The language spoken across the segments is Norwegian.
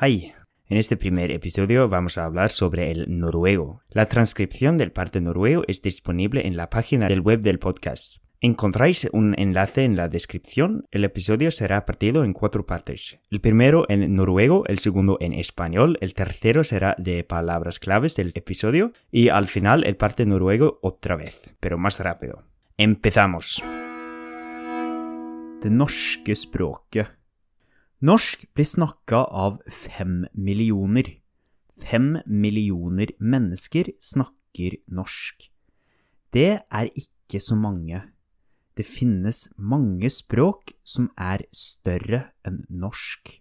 Hi, en este primer episodio vamos a hablar sobre el noruego. La transcripción del parte noruego es disponible en la página del web del podcast. Encontráis un enlace en la descripción. El episodio será partido en cuatro partes. El primero en noruego, el segundo en español, el tercero será de palabras claves del episodio y al final el parte noruego otra vez, pero más rápido. Empezamos. Det norske. Norsk blir snakka av fem millioner. Fem millioner mennesker snakker norsk. Det er ikke så mange. Det finnes mange språk som er større enn norsk.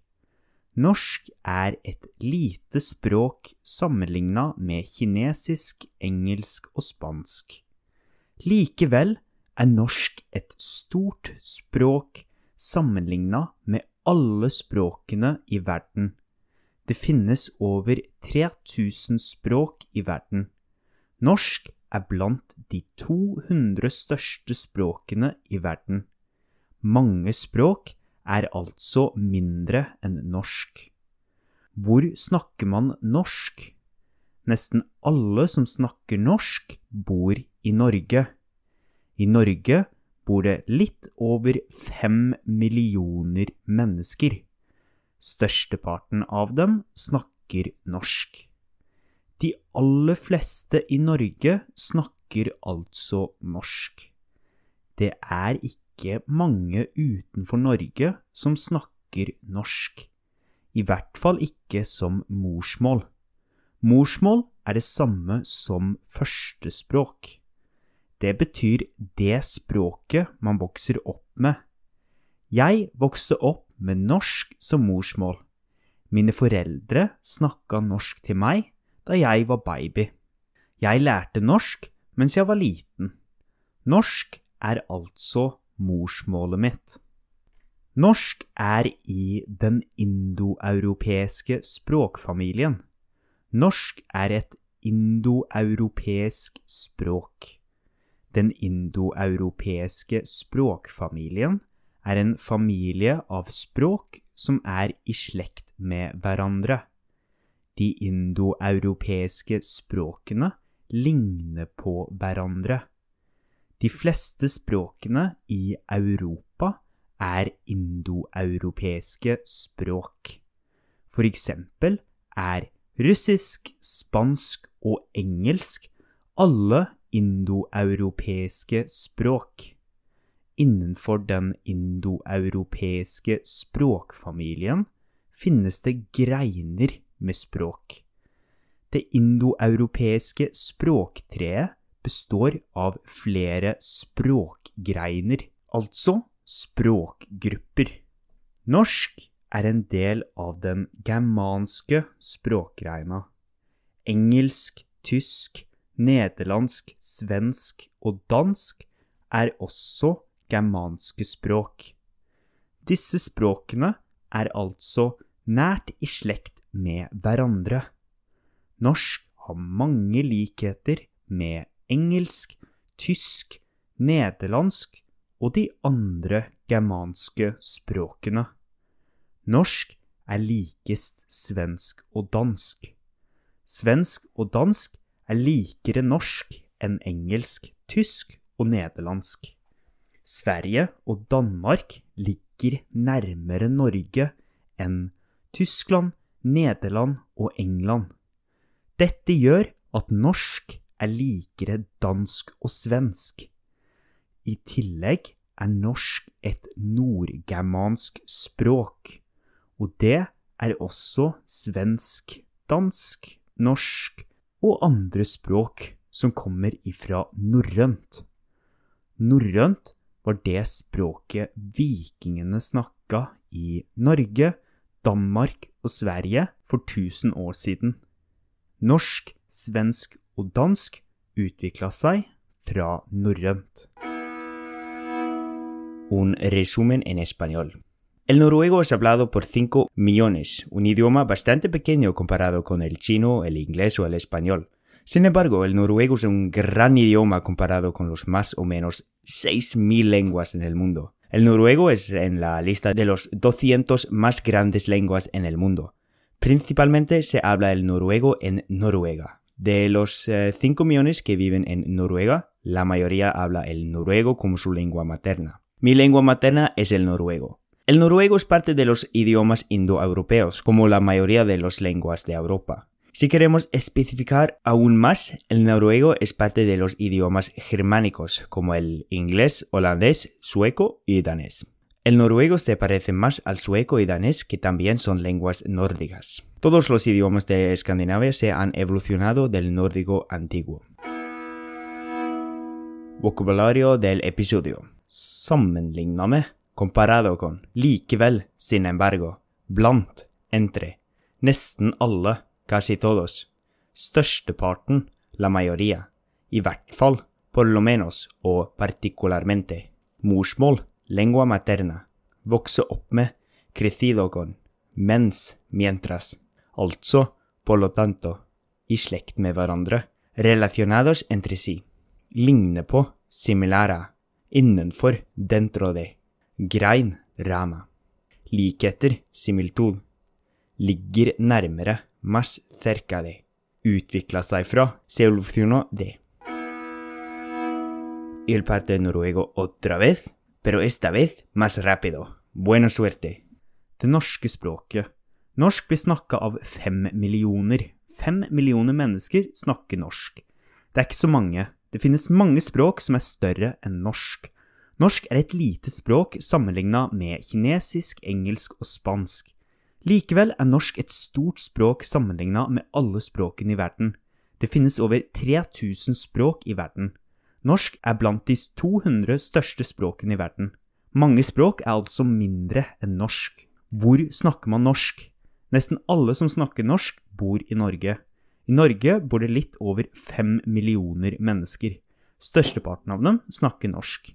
Norsk er et lite språk sammenligna med kinesisk, engelsk og spansk. Likevel er norsk et stort språk sammenligna med alle språkene i verden. Det finnes over 3000 språk i verden. Norsk er blant de 200 største språkene i verden. Mange språk er altså mindre enn norsk. Hvor snakker man norsk? Nesten alle som snakker norsk, bor i Norge. I Norge bor det litt over fem millioner mennesker. Størsteparten av dem snakker norsk. De aller fleste i Norge snakker altså norsk. Det er ikke mange utenfor Norge som snakker norsk. I hvert fall ikke som morsmål. Morsmål er det samme som førstespråk. Det betyr det språket man vokser opp med. Jeg vokste opp med norsk som morsmål. Mine foreldre snakka norsk til meg da jeg var baby. Jeg lærte norsk mens jeg var liten. Norsk er altså morsmålet mitt. Norsk er i den indoeuropeiske språkfamilien. Norsk er et indoeuropeisk språk. Den indoeuropeiske språkfamilien er en familie av språk som er i slekt med hverandre. De indoeuropeiske språkene ligner på hverandre. De fleste språkene i Europa er indoeuropeiske språk. For eksempel er russisk, spansk og engelsk alle indoeuropeiske språk. Innenfor den indoeuropeiske språkfamilien finnes det greiner med språk. Det indoeuropeiske språktreet består av flere språkgreiner, altså språkgrupper. Norsk er en del av den germanske språkgreina. Engelsk, tysk, nederlandsk, svensk og dansk er også germanske språk. Disse språkene er altså nært i slekt med hverandre. Norsk har mange likheter med engelsk, tysk, nederlandsk og de andre germanske språkene. Norsk er likest svensk og dansk. Svensk og dansk er likere norsk enn engelsk, tysk og nederlandsk. Sverige og Danmark ligger nærmere Norge enn Tyskland, Nederland og England. Dette gjør at norsk er likere dansk og svensk. I tillegg er norsk et nordgermansk språk, og det er også svensk, dansk, norsk og andre språk som kommer ifra norrønt. Norrønt var det språket vikingene snakka i Norge, Danmark og Sverige for 1000 år siden. Norsk, svensk og dansk utvikla seg fra norrønt. Un resumen en español. El noruego es hablado por 5 millones, un idioma bastante pequeño comparado con el chino, el inglés o el español. Sin embargo, el noruego es un gran idioma comparado con los más o menos 6.000 lenguas en el mundo. El noruego es en la lista de los 200 más grandes lenguas en el mundo. Principalmente se habla el noruego en Noruega. De los 5 millones que viven en Noruega, la mayoría habla el noruego como su lengua materna. Mi lengua materna es el noruego. El noruego es parte de los idiomas indoeuropeos, como la mayoría de las lenguas de Europa. Si queremos especificar aún más, el noruego es parte de los idiomas germánicos, como el inglés, holandés, sueco y danés. El noruego se parece más al sueco y danés, que también son lenguas nórdicas. Todos los idiomas de Escandinavia se han evolucionado del nórdico antiguo. Vocabulario del episodio. Sammenligna med, comparado con. Likevel, sin embargo. Blant, entre. Nesten alle, casi todos. Størsteparten, la mayoría. I hvert fall, por lo menos, og particularmente. Morsmål, lengua materna. Vokse opp med, crecido con. Mens, mientras. Altså, por lo tanto. I slekt med hverandre. Relacionados entre si ligne på, similara, innenfor, dentro de, grein, ræma. Likheter, similtud, ligger nærmere, mas cerca de, utvikla seg fra, se de. Il parte noruego otra vez, pero esta vez más rápido. Buena suerte. Det norske språket. Norsk blir snakka av fem millioner. Fem millioner mennesker snakker norsk. Det er ikke så mange, det finnes mange språk som er større enn norsk. Norsk er et lite språk sammenligna med kinesisk, engelsk og spansk. Likevel er norsk et stort språk sammenligna med alle språkene i verden. Det finnes over 3000 språk i verden. Norsk er blant de 200 største språkene i verden. Mange språk er altså mindre enn norsk. Hvor snakker man norsk? Nesten alle som snakker norsk, bor i Norge. I Norge bor det litt over fem millioner mennesker. Størsteparten av dem snakker norsk.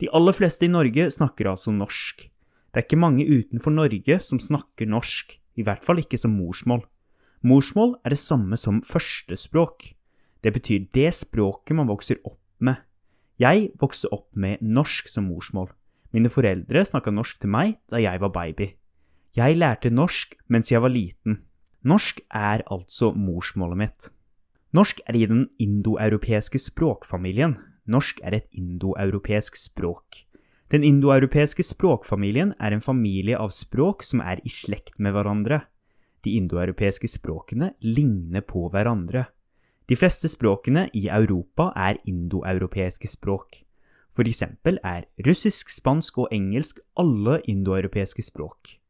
De aller fleste i Norge snakker altså norsk. Det er ikke mange utenfor Norge som snakker norsk, i hvert fall ikke som morsmål. Morsmål er det samme som førstespråk. Det betyr det språket man vokser opp med. Jeg vokste opp med norsk som morsmål. Mine foreldre snakka norsk til meg da jeg var baby. Jeg lærte norsk mens jeg var liten. Norsk er altså morsmålet mitt. Norsk er i den indoeuropeiske språkfamilien. Norsk er et indoeuropeisk språk. Den indoeuropeiske språkfamilien er en familie av språk som er i slekt med hverandre. De indoeuropeiske språkene ligner på hverandre. De fleste språkene i Europa er indoeuropeiske språk. For eksempel er russisk, spansk og engelsk alle indoeuropeiske språk.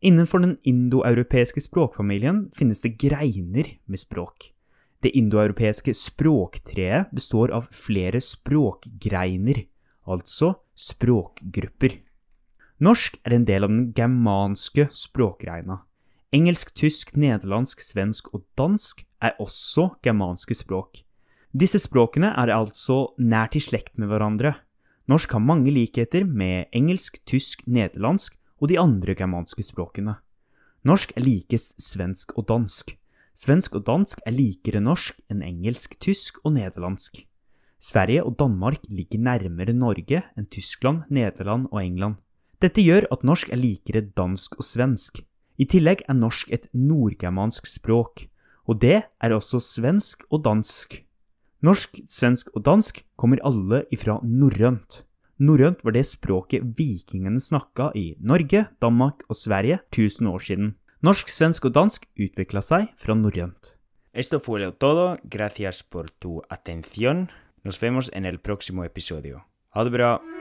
Innenfor den indoeuropeiske språkfamilien finnes det greiner med språk. Det indoeuropeiske språktreet består av flere språkgreiner, altså språkgrupper. Norsk er en del av den germanske språkgreina. Engelsk, tysk, nederlandsk, svensk og dansk er også germanske språk. Disse språkene er altså nært i slekt med hverandre. Norsk har mange likheter med engelsk, tysk, nederlandsk og de andre germanske språkene. Norsk er likest svensk og dansk. Svensk og dansk er likere norsk enn engelsk, tysk og nederlandsk. Sverige og Danmark ligger nærmere Norge enn Tyskland, Nederland og England. Dette gjør at norsk er likere dansk og svensk. I tillegg er norsk et nordgermansk språk, og det er også svensk og dansk. Norsk, svensk og dansk kommer alle ifra norrønt. Norrønt var det språket vikingene snakka i Norge, Danmark og Sverige 1000 år siden. Norsk, svensk og dansk utvikla seg fra norrønt. Esto fue lo todo. Gracias por tu atención. Nos vemos en el próximo episodio. Ha det bra.